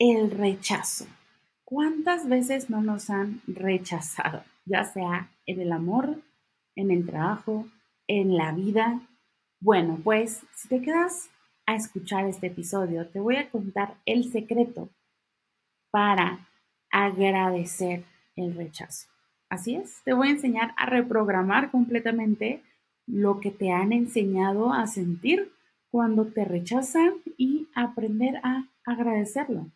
el rechazo. ¿Cuántas veces no nos han rechazado? Ya sea en el amor, en el trabajo, en la vida. Bueno, pues si te quedas a escuchar este episodio, te voy a contar el secreto para agradecer el rechazo. Así es, te voy a enseñar a reprogramar completamente lo que te han enseñado a sentir cuando te rechazan y aprender a agradecerlo.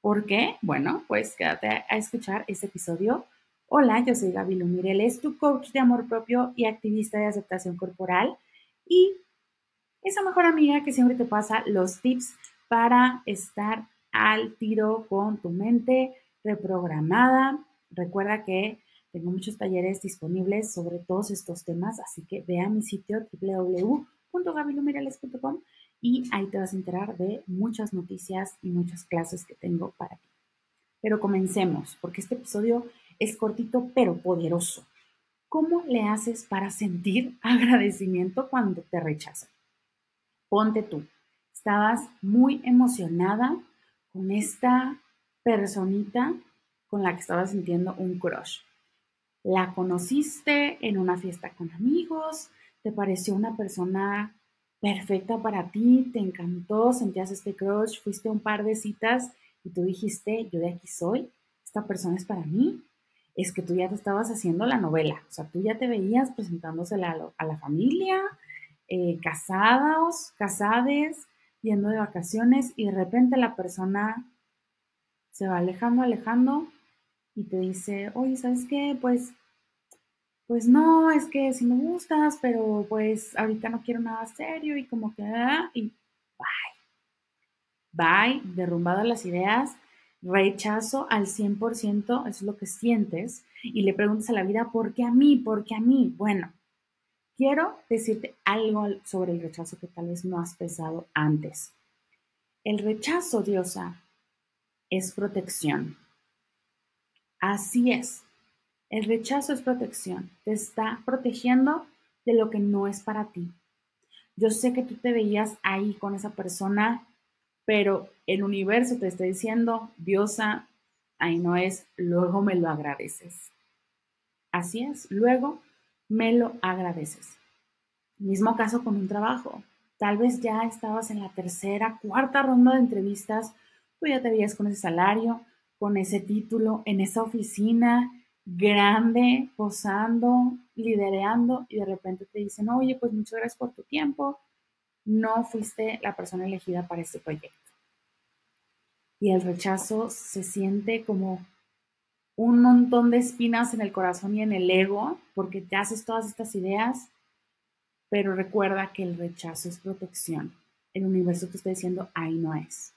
¿Por qué? Bueno, pues quédate a escuchar este episodio. Hola, yo soy Gaby Lumireles, tu coach de amor propio y activista de aceptación corporal y esa mejor amiga que siempre te pasa los tips para estar al tiro con tu mente reprogramada. Recuerda que tengo muchos talleres disponibles sobre todos estos temas, así que ve a mi sitio www.gabilumireles.com y ahí te vas a enterar de muchas noticias y muchas clases que tengo para ti. Pero comencemos, porque este episodio es cortito pero poderoso. ¿Cómo le haces para sentir agradecimiento cuando te rechazan? Ponte tú, estabas muy emocionada con esta personita con la que estabas sintiendo un crush. La conociste en una fiesta con amigos, te pareció una persona perfecta para ti, te encantó, sentías este crush, fuiste un par de citas y tú dijiste, yo de aquí soy, esta persona es para mí. Es que tú ya te estabas haciendo la novela, o sea, tú ya te veías presentándosela a, la familia, eh, casados, casades, yendo de vacaciones y de repente la persona se va alejando, alejando y te dice, oye, ¿sabes qué? Pues pues no, es que si me gustas, pero pues ahorita no quiero nada serio y como que, ah, y bye. Bye, derrumbadas las ideas, rechazo al 100%, eso es lo que sientes, y le preguntas a la vida, ¿por qué a mí? ¿Por qué a mí? Bueno, quiero decirte algo sobre el rechazo que tal vez no has pensado antes. El rechazo, diosa, es protección. Así es, el rechazo es protección, te está protegiendo de lo que no es para ti. Yo sé que tú te veías ahí con esa persona, pero el universo te está diciendo, diosa, ahí no es, luego me lo agradeces. Así es, luego me lo agradeces. Mismo caso con un trabajo. Tal vez ya estabas en la tercera, cuarta ronda de entrevistas, tú ya te veías con ese salario, con ese título, en esa oficina, grande, posando, liderando y de repente te dicen, oye, pues muchas gracias por tu tiempo, no fuiste la persona elegida para este proyecto. Y el rechazo se siente como un montón de espinas en el corazón y en el ego, porque te haces todas estas ideas, pero recuerda que el rechazo es protección. El universo te está diciendo, ahí no es.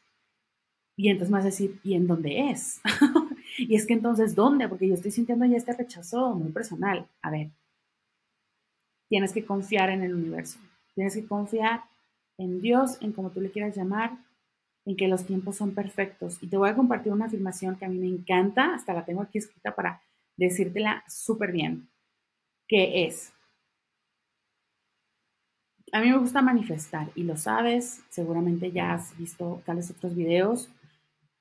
Y entonces me vas a decir, ¿y en dónde es? Y es que entonces, ¿dónde? Porque yo estoy sintiendo ya este rechazo muy personal. A ver, tienes que confiar en el universo, tienes que confiar en Dios, en como tú le quieras llamar, en que los tiempos son perfectos. Y te voy a compartir una afirmación que a mí me encanta, hasta la tengo aquí escrita para decírtela súper bien, que es, a mí me gusta manifestar y lo sabes, seguramente ya has visto tales otros videos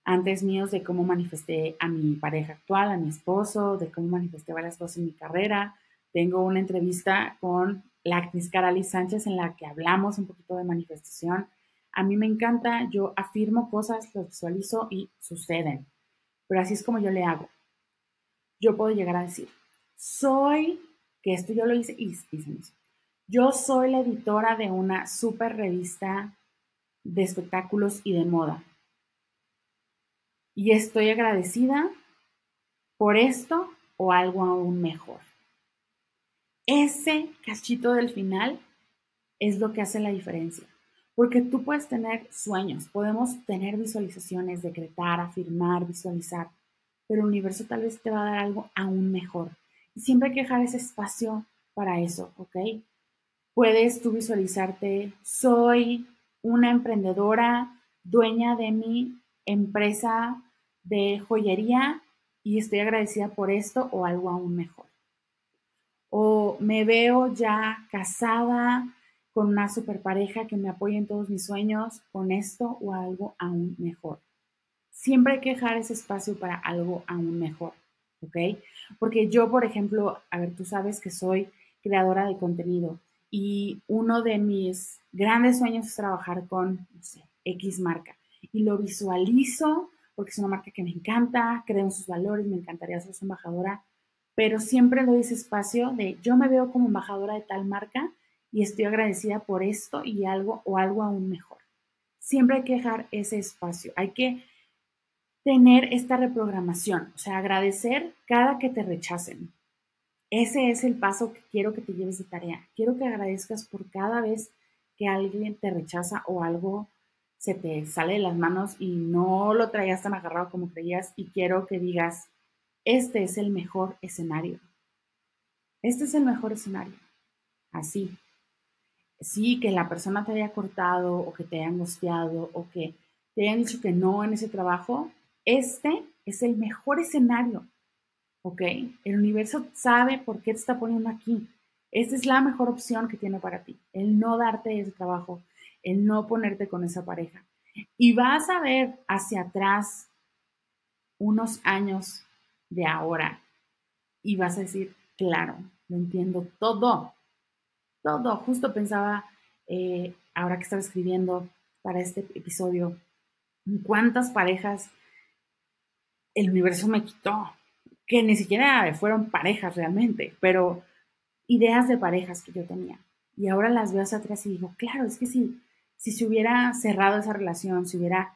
antes míos de cómo manifesté a mi pareja actual, a mi esposo, de cómo manifesté varias cosas en mi carrera. Tengo una entrevista con la actriz Carly Sánchez en la que hablamos un poquito de manifestación. A mí me encanta, yo afirmo cosas, las visualizo y suceden. Pero así es como yo le hago. Yo puedo llegar a decir, soy, que esto yo lo hice y eso. Yo soy la editora de una super revista de espectáculos y de moda y estoy agradecida por esto o algo aún mejor. Ese cachito del final es lo que hace la diferencia. Porque tú puedes tener sueños, podemos tener visualizaciones, decretar, afirmar, visualizar, pero el universo tal vez te va a dar algo aún mejor. Y siempre hay que dejar ese espacio para eso, ¿ok? Puedes tú visualizarte, soy una emprendedora, dueña de mi empresa de joyería y estoy agradecida por esto o algo aún mejor. O me veo ya casada con una super pareja que me apoye en todos mis sueños con esto o algo aún mejor. siempre hay que dejar ese espacio para algo aún mejor, ¿ok? Porque yo, por ejemplo, a ver, tú sabes que soy creadora de contenido y uno de mis grandes sueños es trabajar con, no sé, X marca. Y lo visualizo porque es una marca que me encanta, creo en sus valores, me encantaría ser su embajadora, pero siempre doy ese espacio de yo me veo como embajadora de tal marca y estoy agradecida por esto y algo o algo aún mejor. Siempre hay que dejar ese espacio, hay que tener esta reprogramación, o sea, agradecer cada que te rechacen. Ese es el paso que quiero que te lleves de tarea. Quiero que agradezcas por cada vez que alguien te rechaza o algo se te sale de las manos y no lo traías tan agarrado como creías y quiero que digas, este es el mejor escenario. Este es el mejor escenario. Así. Sí, que la persona te haya cortado o que te haya angustiado o que te hayan dicho que no en ese trabajo, este es el mejor escenario, ¿ok? El universo sabe por qué te está poniendo aquí. Esta es la mejor opción que tiene para ti, el no darte ese trabajo, el no ponerte con esa pareja. Y vas a ver hacia atrás unos años de ahora y vas a decir, claro, lo entiendo todo, todo. Justo pensaba, eh, ahora que estaba escribiendo para este episodio, cuántas parejas el universo me quitó, que ni siquiera fueron parejas realmente, pero ideas de parejas que yo tenía. Y ahora las veo hacia atrás y digo, claro, es que si, si se hubiera cerrado esa relación, si hubiera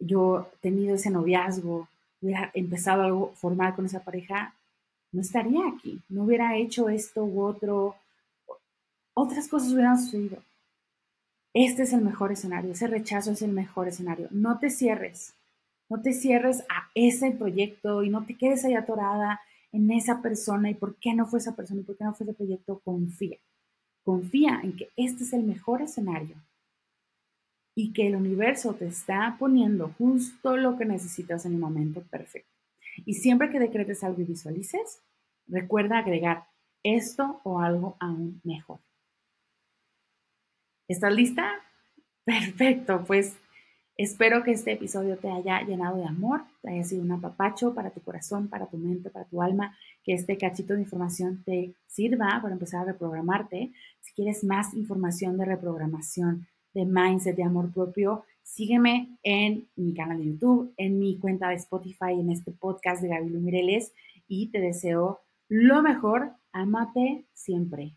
yo tenido ese noviazgo, hubiera empezado algo formal con esa pareja, no estaría aquí, no hubiera hecho esto u otro, otras cosas hubieran sucedido. Este es el mejor escenario, ese rechazo es el mejor escenario. No te cierres, no te cierres a ese proyecto y no te quedes ahí atorada en esa persona y por qué no fue esa persona y por qué no fue ese proyecto. Confía. Confía en que este es el mejor escenario y que el universo te está poniendo justo lo que necesitas en el momento perfecto. Y siempre que decretes algo y visualices, recuerda agregar esto o algo aún mejor. ¿Estás lista? Perfecto, pues Espero que este episodio te haya llenado de amor, te haya sido un apapacho para tu corazón, para tu mente, para tu alma, que este cachito de información te sirva para empezar a reprogramarte. Si quieres más información de reprogramación, de mindset, de amor propio, sígueme en mi canal de YouTube, en mi cuenta de Spotify, en este podcast de Gaby Mireles y te deseo lo mejor. Amate siempre.